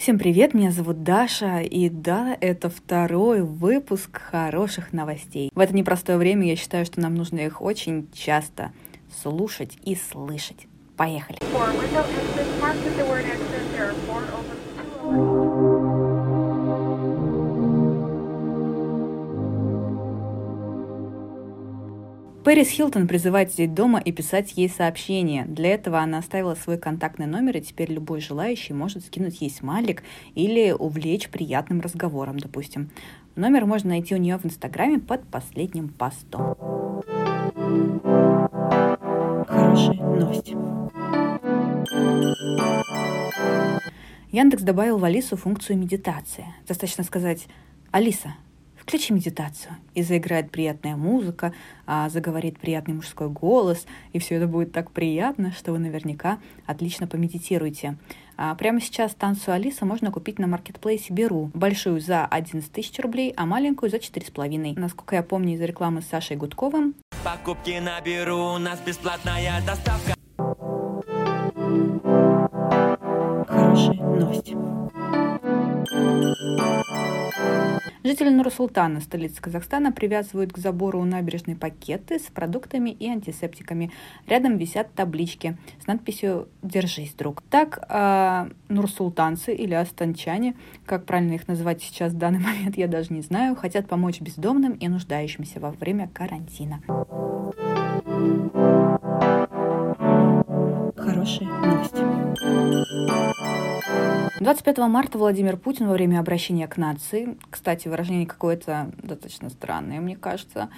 Всем привет, меня зовут Даша, и да, это второй выпуск хороших новостей. В это непростое время я считаю, что нам нужно их очень часто слушать и слышать. Поехали! Пэрис Хилтон призывает сидеть дома и писать ей сообщения. Для этого она оставила свой контактный номер, и теперь любой желающий может скинуть ей смайлик или увлечь приятным разговором, допустим. Номер можно найти у нее в Инстаграме под последним постом. Хорошие новости. Яндекс добавил в Алису функцию медитации. Достаточно сказать «Алиса, включи медитацию, и заиграет приятная музыка, а заговорит приятный мужской голос, и все это будет так приятно, что вы наверняка отлично помедитируете. А прямо сейчас станцию Алиса можно купить на маркетплейсе Беру. Большую за 11 тысяч рублей, а маленькую за 4,5. Насколько я помню из рекламы с Сашей Гудковым. Покупки на Беру, у нас бесплатная доставка. Жители Нур-Султана, столицы Казахстана, привязывают к забору у набережной пакеты с продуктами и антисептиками. Рядом висят таблички с надписью «Держись, друг». Так, э, нурсултанцы или астанчане, как правильно их называть сейчас в данный момент, я даже не знаю, хотят помочь бездомным и нуждающимся во время карантина. Хорошие новости. 25 марта Владимир Путин во время обращения к нации, кстати, выражение какое-то достаточно странное, мне кажется,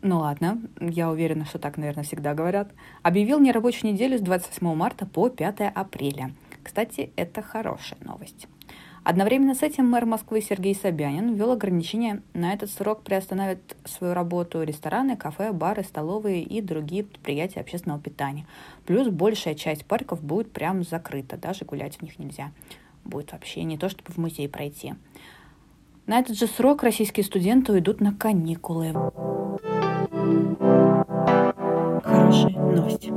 ну ладно, я уверена, что так, наверное, всегда говорят, объявил нерабочую неделю с 28 марта по 5 апреля. Кстати, это хорошая новость. Одновременно с этим мэр Москвы Сергей Собянин ввел ограничения. На этот срок приостановят свою работу рестораны, кафе, бары, столовые и другие предприятия общественного питания. Плюс большая часть парков будет прям закрыта, даже гулять в них нельзя. Будет вообще не то, чтобы в музей пройти. На этот же срок российские студенты уйдут на каникулы. Хорошие новости.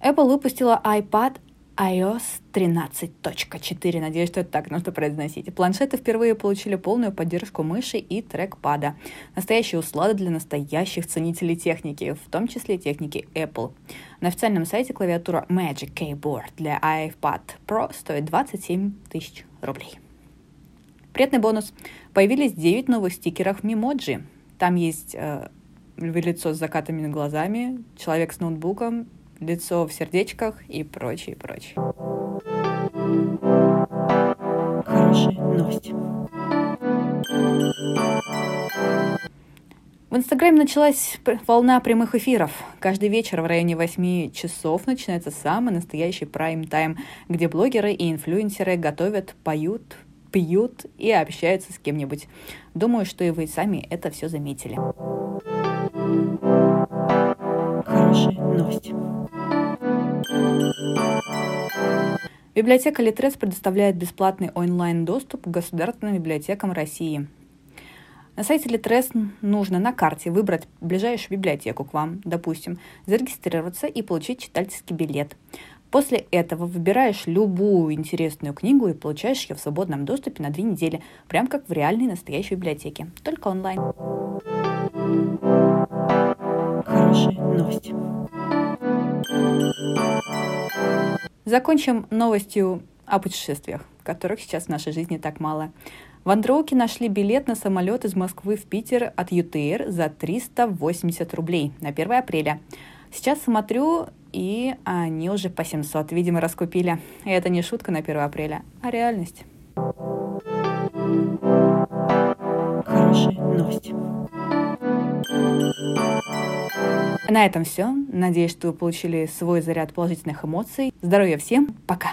Apple выпустила iPad iOS 13.4. Надеюсь, что это так нужно произносить. Планшеты впервые получили полную поддержку мыши и трекпада. Настоящие услады для настоящих ценителей техники, в том числе техники Apple. На официальном сайте клавиатура Magic Keyboard для iPad Pro стоит 27 тысяч рублей. Приятный бонус. Появились 9 новых стикеров Memoji. Там есть э, лицо с закатыми глазами, человек с ноутбуком лицо в сердечках и прочее, прочее. Хорошие новости. В Инстаграме началась волна прямых эфиров. Каждый вечер в районе 8 часов начинается самый настоящий прайм-тайм, где блогеры и инфлюенсеры готовят, поют, пьют и общаются с кем-нибудь. Думаю, что и вы сами это все заметили. Библиотека Литрес предоставляет бесплатный онлайн-доступ к государственным библиотекам России. На сайте Литрес нужно на карте выбрать ближайшую библиотеку к вам, допустим, зарегистрироваться и получить читательский билет. После этого выбираешь любую интересную книгу и получаешь ее в свободном доступе на две недели, прям как в реальной настоящей библиотеке, только онлайн. Хорошие новости. Закончим новостью о путешествиях, которых сейчас в нашей жизни так мало. В Андроуке нашли билет на самолет из Москвы в Питер от ЮТР за 380 рублей на 1 апреля. Сейчас смотрю, и они уже по 700, видимо, раскупили. И это не шутка на 1 апреля, а реальность. Хорошие новости. На этом все. Надеюсь, что вы получили свой заряд положительных эмоций. Здоровья всем. Пока.